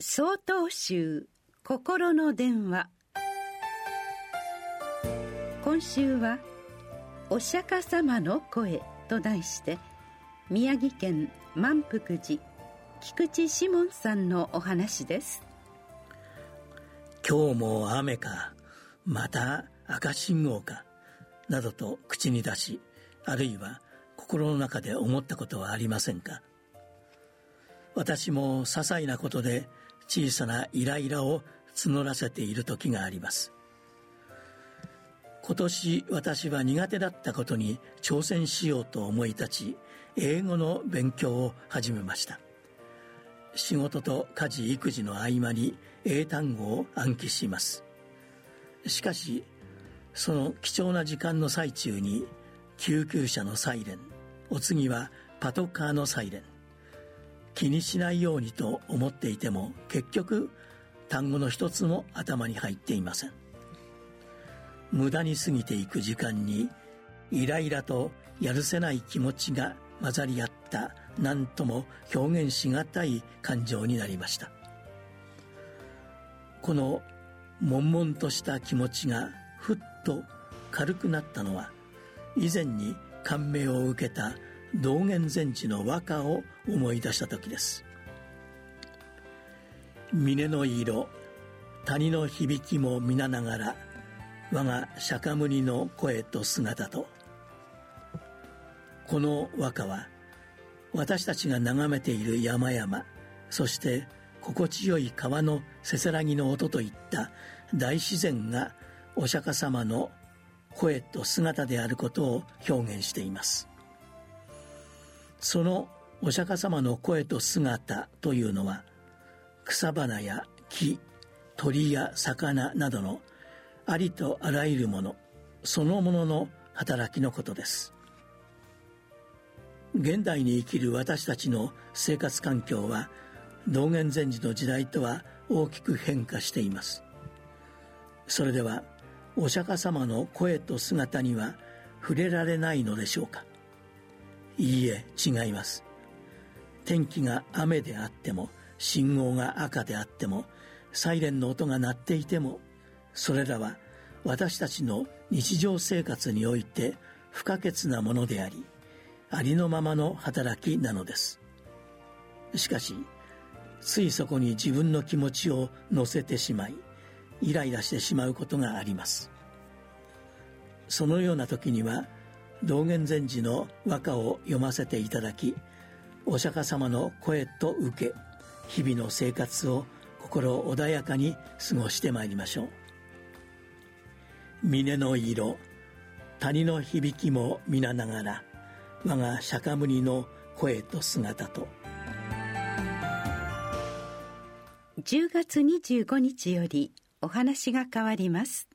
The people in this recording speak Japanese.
総統集心の電話。今週は「お釈迦様の声」と題して宮城県満福寺菊池志門さんのお話です。今日も雨かまた赤信号かなどと口に出しあるいは心の中で思ったことはありませんか。私も些細なことで小さなイライラを募らせている時があります。今年私は苦手だったことに挑戦しようと思い立ち英語の勉強を始めました。仕事と家事育児の合間に英単語を暗記します。しかしその貴重な時間の最中に救急車のサイレンお次はパトカーのサイレン気にしないようにと思っていても結局単語の一つも頭に入っていません。無駄に過ぎていく時間にイライラとやるせない気持ちが混ざり合った何とも表現しがたい感情になりました。この悶々とした気持ちがふっと軽くなったのは以前に感銘を受けた道元禅師の和歌を思い出した時です。峰の色谷の響きも皆ながら我が釈迦牟尼の声と姿とこの和歌は私たちが眺めている山々そして心地よい川のせせらぎの音といった大自然がお釈迦様の声と姿であることを表現しています。そのお釈迦様の声と姿というのは草花や木鳥や魚などのありとあらゆるものそのものの働きのことです。現代に生きる私たちの生活環境は道元禅師の時代とは大きく変化しています。それではお釈迦様の声と姿には触れられないのでしょうか。いいえ違います。天気が雨であっても信号が赤であってもサイレンの音が鳴っていてもそれらは私たちの日常生活において不可欠なものでありありのままの働きなのです。しかしついそこに自分の気持ちを乗せてしまいイライラしてしまうことがあります。そのような時には道元禅師の和歌を読ませていただきお釈迦様の声と受け日々の生活を心穏やかに過ごしてまいりましょう。峰の色谷の響きも皆ながら我が釈迦牟尼の声と姿と。10月25日よりお話が変わります。